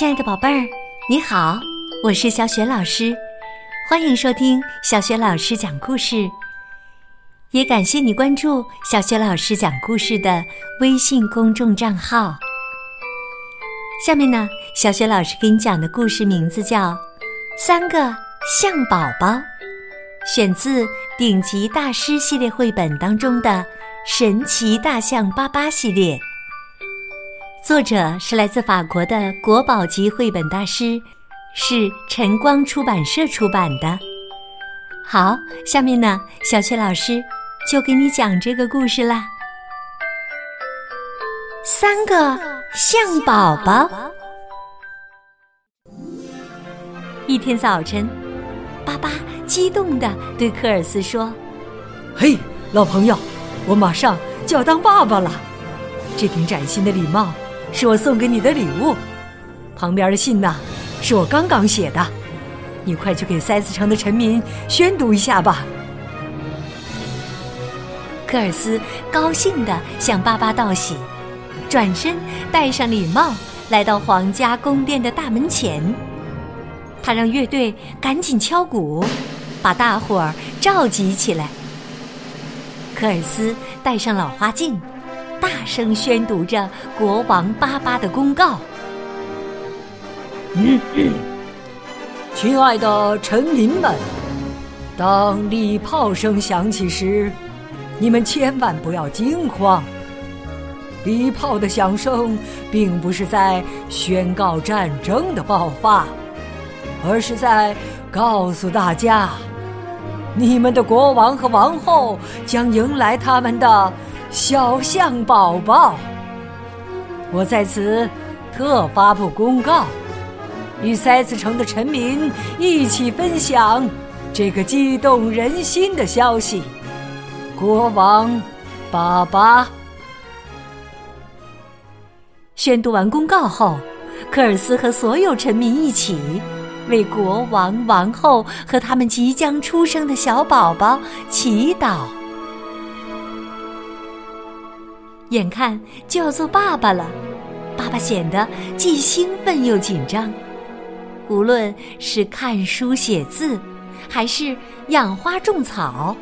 亲爱的宝贝儿，你好，我是小雪老师，欢迎收听小雪老师讲故事。也感谢你关注小雪老师讲故事的微信公众账号。下面呢，小雪老师给你讲的故事名字叫《三个象宝宝》，选自顶级大师系列绘本当中的《神奇大象巴巴》系列。作者是来自法国的国宝级绘本大师，是晨光出版社出版的。好，下面呢，小雪老师就给你讲这个故事啦。三个象宝宝。一天早晨，巴巴激动地对科尔斯说：“嘿，老朋友，我马上就要当爸爸了，这顶崭新的礼帽。”是我送给你的礼物，旁边的信呢，是我刚刚写的，你快去给塞斯城的臣民宣读一下吧。科尔斯高兴地向巴巴道喜，转身戴上礼帽，来到皇家宫殿的大门前。他让乐队赶紧敲鼓，把大伙儿召集起来。科尔斯戴上老花镜。大声宣读着国王巴巴的公告。嗯，亲爱的臣民们，当礼炮声响起时，你们千万不要惊慌。礼炮的响声并不是在宣告战争的爆发，而是在告诉大家，你们的国王和王后将迎来他们的。小象宝宝，我在此特发布公告，与塞斯城的臣民一起分享这个激动人心的消息。国王，爸爸。宣读完公告后，科尔斯和所有臣民一起为国王、王后和他们即将出生的小宝宝祈祷。眼看就要做爸爸了，爸爸显得既兴奋又紧张。无论是看书写字，还是养花种草，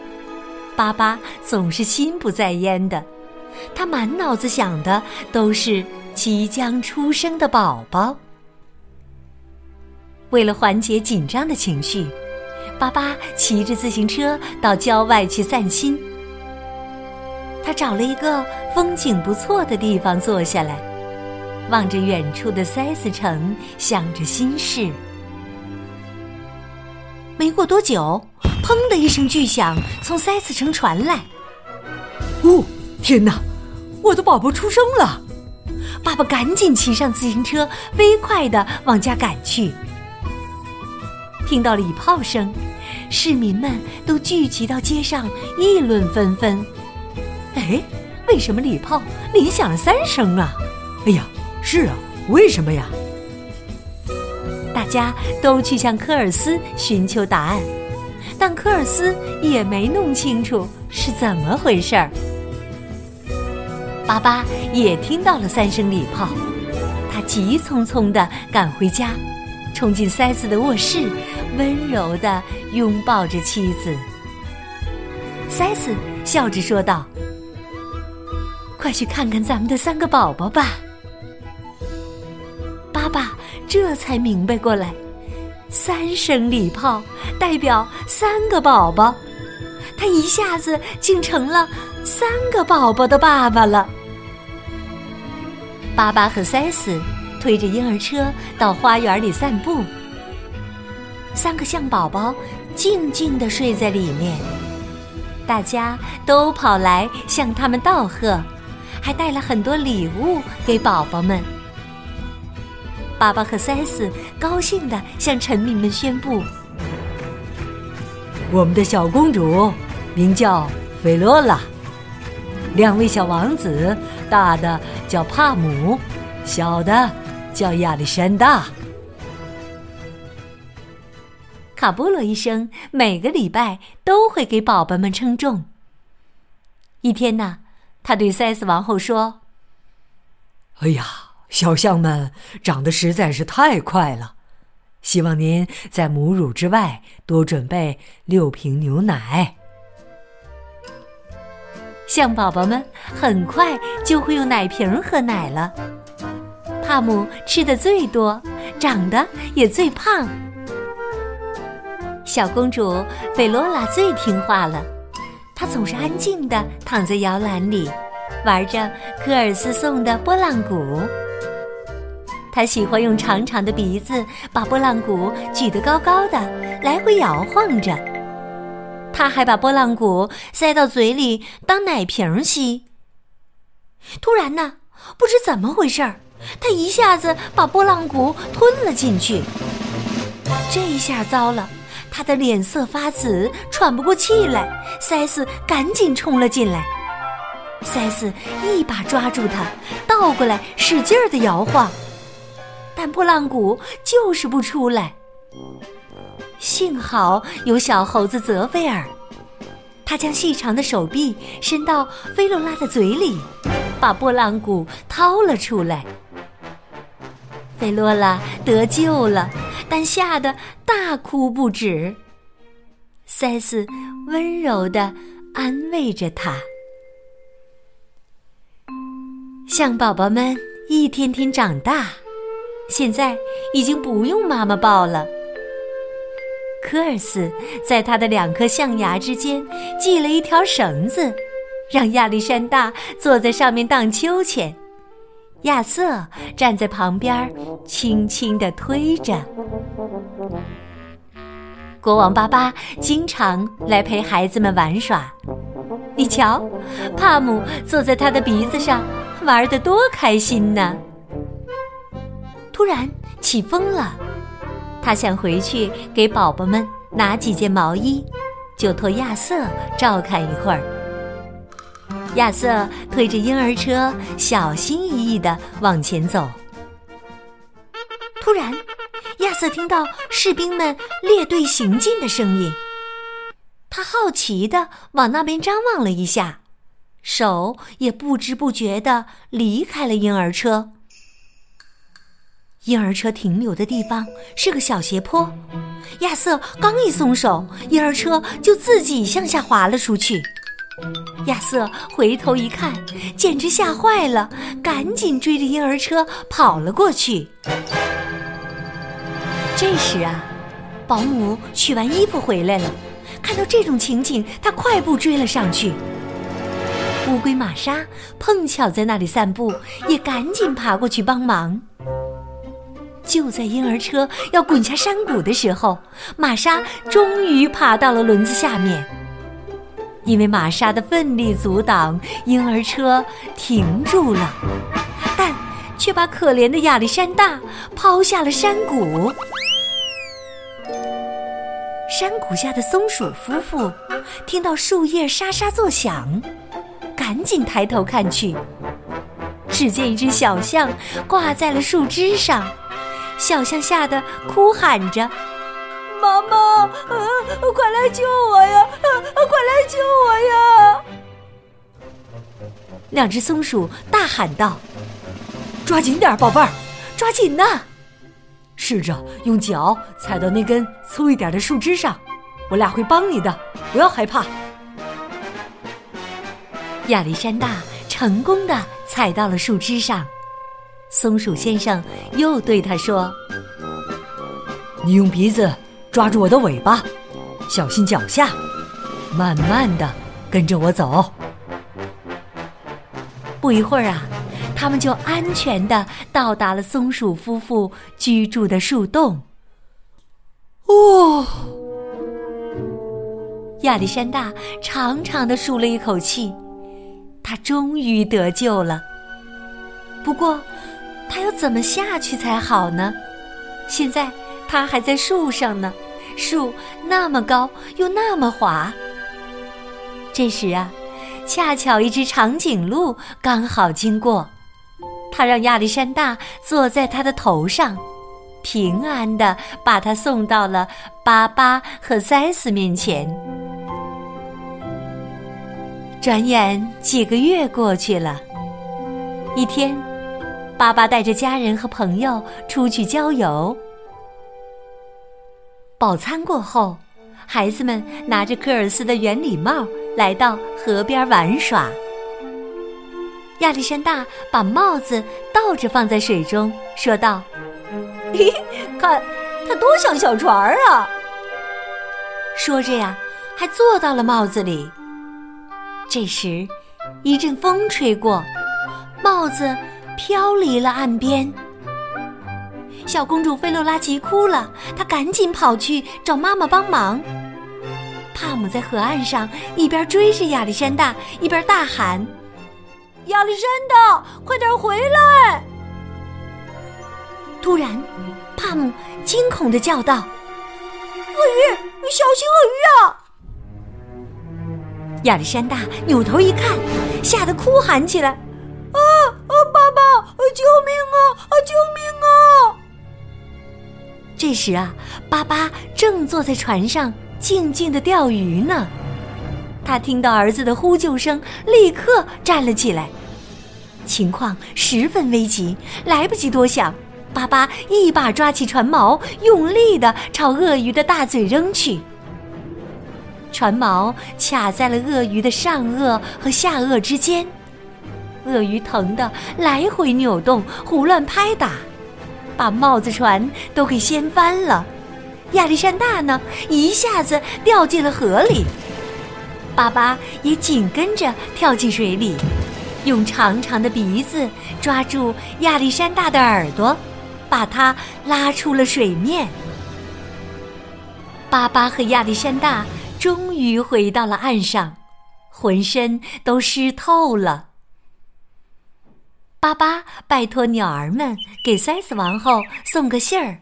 巴巴总是心不在焉的。他满脑子想的都是即将出生的宝宝。为了缓解紧张的情绪，巴巴骑着自行车到郊外去散心。他找了一个风景不错的地方坐下来，望着远处的塞斯城，想着心事。没过多久，砰的一声巨响从塞斯城传来。哦，天哪！我的宝宝出生了！爸爸赶紧骑上自行车，飞快的往家赶去。听到礼炮声，市民们都聚集到街上，议论纷纷。哎，为什么礼炮连响了三声啊？哎呀，是啊，为什么呀？大家都去向科尔斯寻求答案，但科尔斯也没弄清楚是怎么回事儿。巴巴也听到了三声礼炮，他急匆匆的赶回家，冲进塞斯的卧室，温柔的拥抱着妻子。塞斯笑着说道。快去看看咱们的三个宝宝吧！爸爸这才明白过来，三声礼炮代表三个宝宝，他一下子竟成了三个宝宝的爸爸了。巴巴和塞斯推着婴儿车到花园里散步，三个象宝宝静静的睡在里面，大家都跑来向他们道贺。还带了很多礼物给宝宝们。爸爸和塞斯高兴地向臣民们宣布：“我们的小公主名叫菲罗拉，两位小王子，大的叫帕姆，小的叫亚历山大。”卡波罗医生每个礼拜都会给宝宝们称重。一天呢。他对塞斯王后说：“哎呀，小象们长得实在是太快了，希望您在母乳之外多准备六瓶牛奶。象宝宝们很快就会用奶瓶喝奶了。帕姆吃的最多，长得也最胖。小公主菲罗拉最听话了，他总是安静地躺在摇篮里，玩着科尔斯送的拨浪鼓。他喜欢用长长的鼻子把拨浪鼓举得高高的，来回摇晃着。他还把拨浪鼓塞到嘴里当奶瓶吸。突然呢，不知怎么回事。他一下子把拨浪鼓吞了进去，这一下糟了，他的脸色发紫，喘不过气来。塞斯赶紧冲了进来，塞斯一把抓住他，倒过来使劲儿的摇晃，但拨浪鼓就是不出来。幸好有小猴子泽菲尔，他将细长的手臂伸到菲洛拉的嘴里，把拨浪鼓掏了出来。菲洛拉得救了，但吓得大哭不止。塞斯温柔地安慰着他。象宝宝们一天天长大，现在已经不用妈妈抱了。科尔斯在他的两颗象牙之间系了一条绳子，让亚历山大坐在上面荡秋千。亚瑟站在旁边，轻轻地推着。国王巴巴经常来陪孩子们玩耍。你瞧，帕姆坐在他的鼻子上，玩得多开心呢！突然起风了，他想回去给宝宝们拿几件毛衣，就托亚瑟照看一会儿。亚瑟推着婴儿车，小心翼翼地往前走。突然，亚瑟听到士兵们列队行进的声音，他好奇地往那边张望了一下，手也不知不觉地离开了婴儿车。婴儿车停留的地方是个小斜坡，亚瑟刚一松手，婴儿车就自己向下滑了出去。亚瑟回头一看，简直吓坏了，赶紧追着婴儿车跑了过去。这时啊，保姆取完衣服回来了，看到这种情景，他快步追了上去。乌龟玛莎碰巧在那里散步，也赶紧爬过去帮忙。就在婴儿车要滚下山谷的时候，玛莎终于爬到了轮子下面。因为玛莎的奋力阻挡，婴儿车停住了，但却把可怜的亚历山大抛下了山谷。山谷下的松鼠夫妇听到树叶沙沙作响，赶紧抬头看去，只见一只小象挂在了树枝上，小象吓得哭喊着。妈妈，快来救我呀！快来救我呀！两只松鼠大喊道：“抓紧点，宝贝儿，抓紧呐！试着用脚踩到那根粗一点的树枝上，我俩会帮你的，不要害怕。”亚历山大成功的踩到了树枝上，松鼠先生又对他说：“你用鼻子。”抓住我的尾巴，小心脚下，慢慢的跟着我走。不一会儿啊，他们就安全的到达了松鼠夫妇居住的树洞。哦，亚历山大长长的舒了一口气，他终于得救了。不过，他要怎么下去才好呢？现在。它还在树上呢，树那么高又那么滑。这时啊，恰巧一只长颈鹿刚好经过，它让亚历山大坐在它的头上，平安的把它送到了巴巴和塞斯面前。转眼几个月过去了，一天，巴巴带着家人和朋友出去郊游。饱餐过后，孩子们拿着科尔斯的圆礼帽来到河边玩耍。亚历山大把帽子倒着放在水中，说道：“嘿，看，它多像小船啊！”说着呀，还坐到了帽子里。这时，一阵风吹过，帽子飘离了岸边。小公主菲洛拉急哭了，她赶紧跑去找妈妈帮忙。帕姆在河岸上一边追着亚历山大，一边大喊：“亚历山大，快点回来！”突然，帕姆惊恐的叫道：“鳄鱼，你小心鳄鱼啊！”亚历山大扭头一看，吓得哭喊起来：“啊啊，爸爸，救命啊！啊，救命啊！”这时啊，巴巴正坐在船上静静的钓鱼呢。他听到儿子的呼救声，立刻站了起来。情况十分危急，来不及多想，巴巴一把抓起船锚，用力的朝鳄鱼的大嘴扔去。船锚卡在了鳄鱼的上颚和下颚之间，鳄鱼疼得来回扭动，胡乱拍打。把帽子船都给掀翻了，亚历山大呢，一下子掉进了河里。巴巴也紧跟着跳进水里，用长长的鼻子抓住亚历山大的耳朵，把他拉出了水面。巴巴和亚历山大终于回到了岸上，浑身都湿透了。巴巴拜托鸟儿们给塞斯王后送个信儿，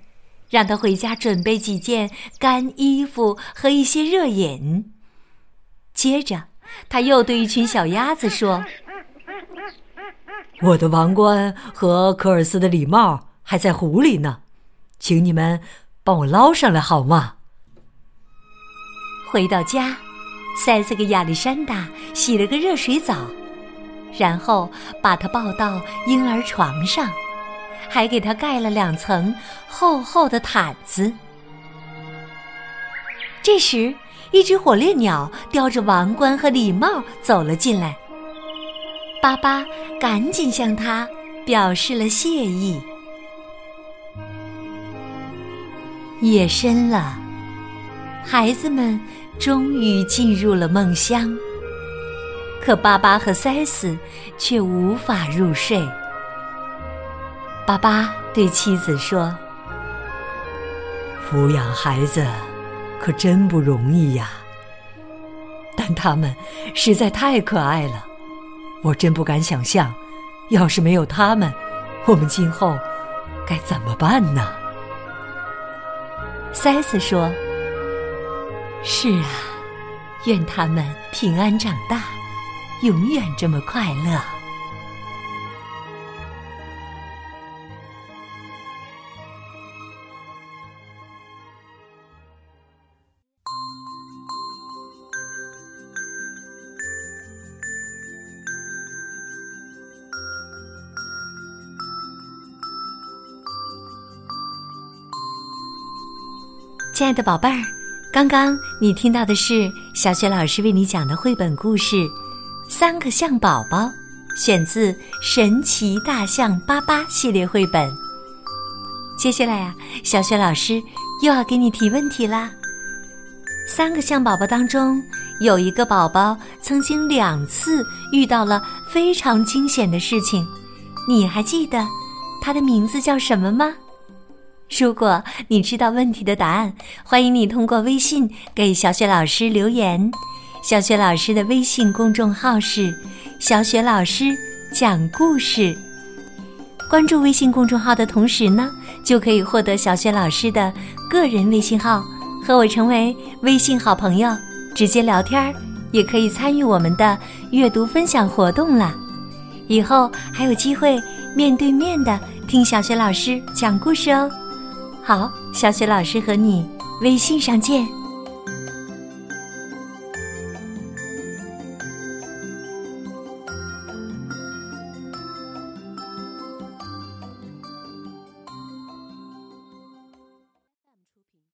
让他回家准备几件干衣服和一些热饮。接着，他又对一群小鸭子说：“我的王冠和科尔斯的礼帽还在湖里呢，请你们帮我捞上来好吗？”回到家，塞斯给亚历山大洗了个热水澡。然后把他抱到婴儿床上，还给他盖了两层厚厚的毯子。这时，一只火烈鸟叼着王冠和礼帽走了进来。巴巴赶紧向他表示了谢意。夜深了，孩子们终于进入了梦乡。可巴巴和塞斯却无法入睡。巴巴对妻子说：“抚养孩子可真不容易呀，但他们实在太可爱了，我真不敢想象，要是没有他们，我们今后该怎么办呢？”塞斯说：“是啊，愿他们平安长大。”永远这么快乐。亲爱的宝贝儿，刚刚你听到的是小雪老师为你讲的绘本故事。三个象宝宝，选自《神奇大象巴巴》系列绘本。接下来啊，小雪老师又要给你提问题啦。三个象宝宝当中，有一个宝宝曾经两次遇到了非常惊险的事情，你还记得他的名字叫什么吗？如果你知道问题的答案，欢迎你通过微信给小雪老师留言。小雪老师的微信公众号是“小雪老师讲故事”。关注微信公众号的同时呢，就可以获得小雪老师的个人微信号，和我成为微信好朋友，直接聊天儿，也可以参与我们的阅读分享活动啦。以后还有机会面对面的听小雪老师讲故事哦。好，小雪老师和你微信上见。